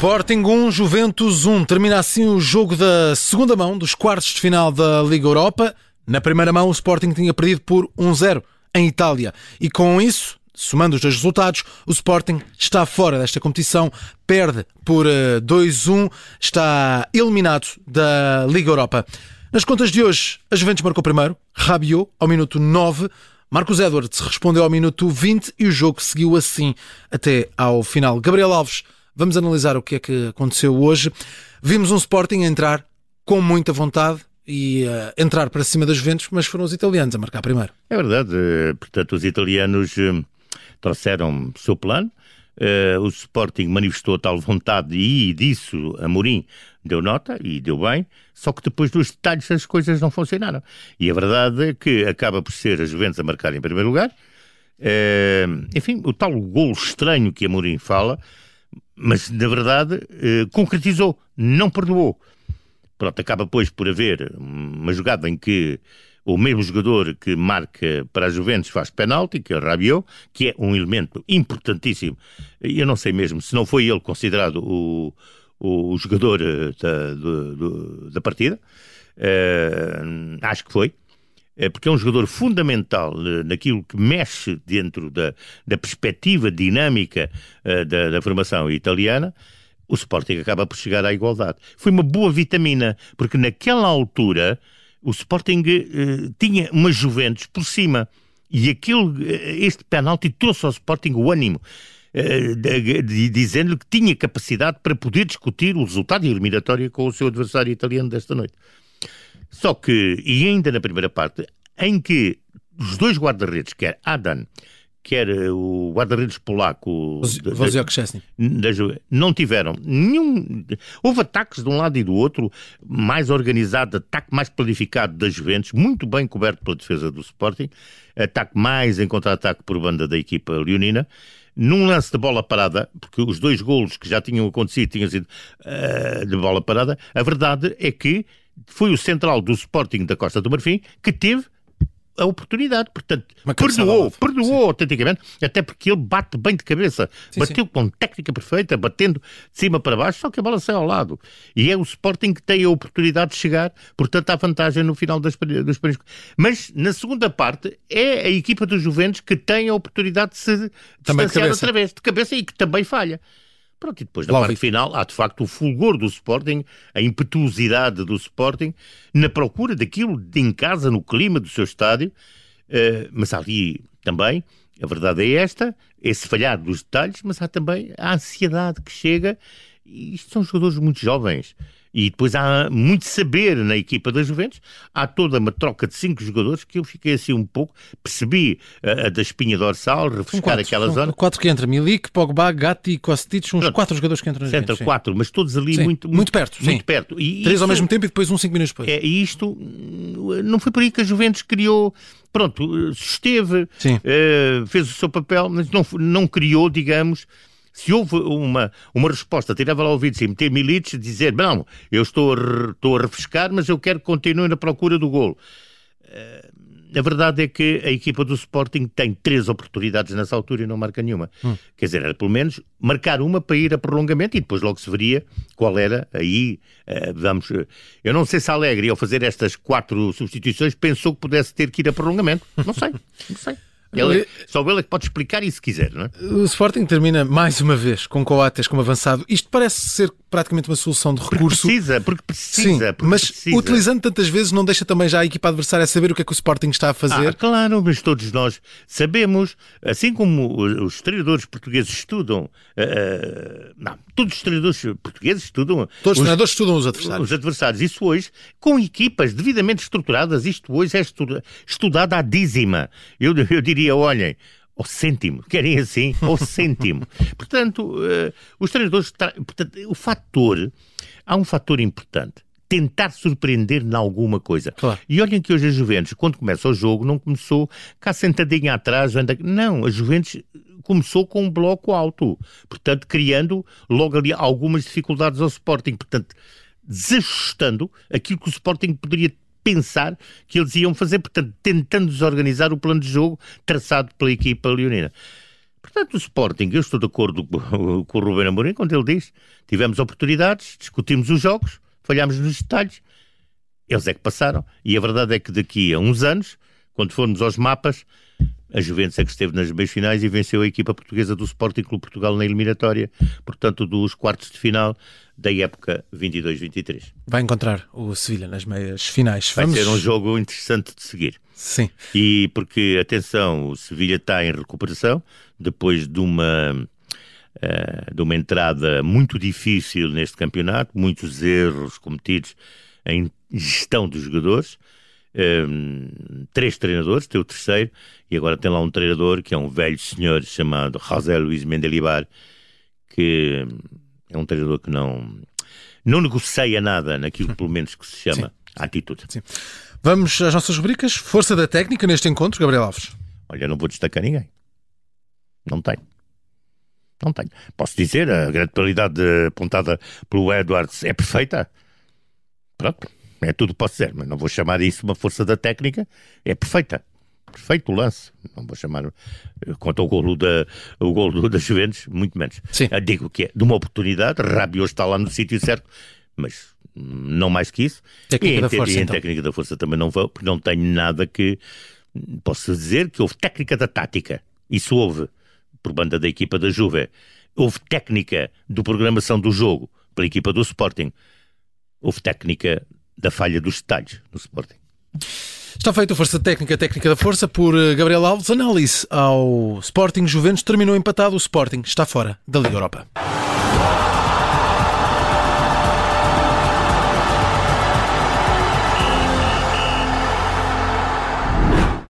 Sporting 1, Juventus 1. Termina assim o jogo da segunda mão dos quartos de final da Liga Europa. Na primeira mão, o Sporting tinha perdido por 1-0 em Itália. E com isso, somando os dois resultados, o Sporting está fora desta competição, perde por 2-1, eh, está eliminado da Liga Europa. Nas contas de hoje, a Juventus marcou primeiro, Rabiot ao minuto 9, Marcos Edwards respondeu ao minuto 20 e o jogo seguiu assim até ao final. Gabriel Alves Vamos analisar o que é que aconteceu hoje. Vimos um Sporting entrar com muita vontade e uh, entrar para cima das Juventus, mas foram os italianos a marcar primeiro. É verdade. Eh, portanto, os italianos uh, trouxeram o seu plano. Uh, o Sporting manifestou tal vontade e disso a Mourinho deu nota e deu bem, só que depois dos detalhes as coisas não funcionaram. E a verdade é que acaba por ser a Juventus a marcar em primeiro lugar. Uh, enfim, o tal gol estranho que a Mourinho fala, mas na verdade eh, concretizou, não perdoou. Pronto, acaba depois por haver uma jogada em que o mesmo jogador que marca para a Juventus faz penalti, que é o Rabiot, que é um elemento importantíssimo. Eu não sei mesmo se não foi ele considerado o, o jogador eh, da, do, do, da partida. Uh, acho que foi. É porque é um jogador fundamental eh, naquilo que mexe dentro da, da perspectiva dinâmica uh, da, da formação italiana, o Sporting acaba por chegar à igualdade. Foi uma boa vitamina, porque naquela altura o Sporting uh, tinha uma Juventus por cima. E aquele, este penalti trouxe ao Sporting o ânimo. Uh, dizendo-lhe que tinha capacidade para poder discutir o resultado eliminatório com o seu adversário italiano desta noite. Só que, e ainda na primeira parte, em que os dois guarda-redes, quer Adam, quer eh, o guarda-redes polaco Wojciech não tiveram nenhum. Houve ataques de um lado e do outro, mais organizado, ataque mais planificado das Juventus, muito bem coberto pela defesa do Sporting, ataque mais em contra-ataque por banda da equipa leonina. Num lance de bola parada, porque os dois golos que já tinham acontecido tinham sido uh, de bola parada, a verdade é que foi o central do Sporting da Costa do Marfim que teve a oportunidade. Portanto, perdoou, perdoou sim. autenticamente, até porque ele bate bem de cabeça. Sim, Bateu sim. com técnica perfeita, batendo de cima para baixo, só que a bola saiu ao lado. E é o Sporting que tem a oportunidade de chegar, portanto, à vantagem no final das, dos primeiros. Mas, na segunda parte, é a equipa dos Juventus que tem a oportunidade de se também distanciar de outra vez, de cabeça, e que também falha. Pronto, e depois na parte final há de facto o fulgor do Sporting, a impetuosidade do Sporting, na procura daquilo de em casa, no clima do seu estádio, uh, mas ali também, a verdade é esta, esse falhar dos detalhes, mas há também a ansiedade que chega, e isto são jogadores muito jovens, e depois há muito saber na equipa da Juventus. Há toda uma troca de cinco jogadores que eu fiquei assim um pouco. Percebi a, a da espinha dorsal, refrescar quatro, aquela zona. Quatro que entra: Milik, Pogba, Gatti, Kostic, uns Pronto. quatro jogadores que entram na Entra quatro, mas todos ali sim, muito, muito, muito, perto. Muito sim. perto. E Três isto, ao mesmo tempo e depois um cinco minutos depois. É, e isto não foi por aí que a Juventus criou. Pronto, esteve, uh, fez o seu papel, mas não, não criou, digamos, se houve uma, uma resposta, tirava lá o ouvido, e meter milites, dizer, não, eu estou a, estou a refrescar, mas eu quero que continue na procura do golo. Uh, a verdade é que a equipa do Sporting tem três oportunidades nessa altura e não marca nenhuma. Hum. Quer dizer, era pelo menos marcar uma para ir a prolongamento e depois logo se veria qual era aí. Uh, vamos, eu não sei se a Alegre, ao fazer estas quatro substituições, pensou que pudesse ter que ir a prolongamento. Não sei, não sei. Ele, só ele é que pode explicar isso se quiser, não é? O Sporting termina mais uma vez com Coates como avançado. Isto parece ser praticamente uma solução de recurso. Porque precisa, porque precisa. Sim, porque mas precisa. utilizando tantas vezes não deixa também já a equipa adversária saber o que é que o Sporting está a fazer. Ah, claro, mas todos nós sabemos, assim como os treinadores portugueses estudam, uh, não, todos os treinadores portugueses estudam. Todos os treinadores estudam os adversários. Os adversários. Isso hoje, com equipas devidamente estruturadas, isto hoje é estudado à dízima. Eu, eu diria, olhem, ao cêntimo, querem assim, ao cêntimo. portanto, uh, os treinadores, portanto, o fator, há um fator importante, tentar surpreender em alguma coisa. Claro. E olhem que hoje a Juventus, quando começa o jogo, não começou cá sentadinha atrás, anda... não, a Juventus começou com um bloco alto, portanto, criando logo ali algumas dificuldades ao Sporting, portanto, desajustando aquilo que o Sporting poderia pensar que eles iam fazer, portanto, tentando desorganizar o plano de jogo traçado pela equipa leonina. Portanto, o Sporting, eu estou de acordo com o Ruben Amorim quando ele diz tivemos oportunidades, discutimos os jogos, falhámos nos detalhes, eles é que passaram. E a verdade é que daqui a uns anos, quando formos aos mapas, a Juventus é que esteve nas meias finais e venceu a equipa portuguesa do Sporting Clube Portugal na eliminatória, portanto, dos quartos de final da época 22-23. Vai encontrar o Sevilha nas meias finais. Vai ser um jogo interessante de seguir. Sim. E porque, atenção, o Sevilha está em recuperação depois de uma, uh, de uma entrada muito difícil neste campeonato, muitos erros cometidos em gestão dos jogadores. Um, três treinadores, tem o terceiro, e agora tem lá um treinador que é um velho senhor chamado José Luís Mendelibar, que é um treinador que não, não negocia nada naquilo, pelo menos, que se chama Sim. atitude. Sim. Vamos às nossas rubricas. Força da técnica neste encontro, Gabriel Alves. Olha, não vou destacar ninguém. Não tenho. Não tenho. Posso dizer, a grande qualidade apontada pelo Edwards é perfeita. Pronto, é tudo que posso dizer, mas não vou chamar isso uma força da técnica. É perfeita. Perfeito o lance. Não vou chamar eh, quanto ao golo da, o golo da Juventus, muito menos. Sim. Eu digo que é de uma oportunidade, Rabiot está lá no sítio certo, mas não mais que isso. Técnica e da força, e em então. técnica da força também não vou, porque não tenho nada que posso dizer que houve técnica da tática. Isso houve por banda da equipa da Juve. Houve técnica do programação do jogo pela equipa do Sporting. Houve técnica da falha dos detalhes no Sporting. Está feita a força técnica, técnica da força, por eh, Gabriel Alves. Análise ao Sporting Juventus terminou empatado. O Sporting está fora da Liga Europa.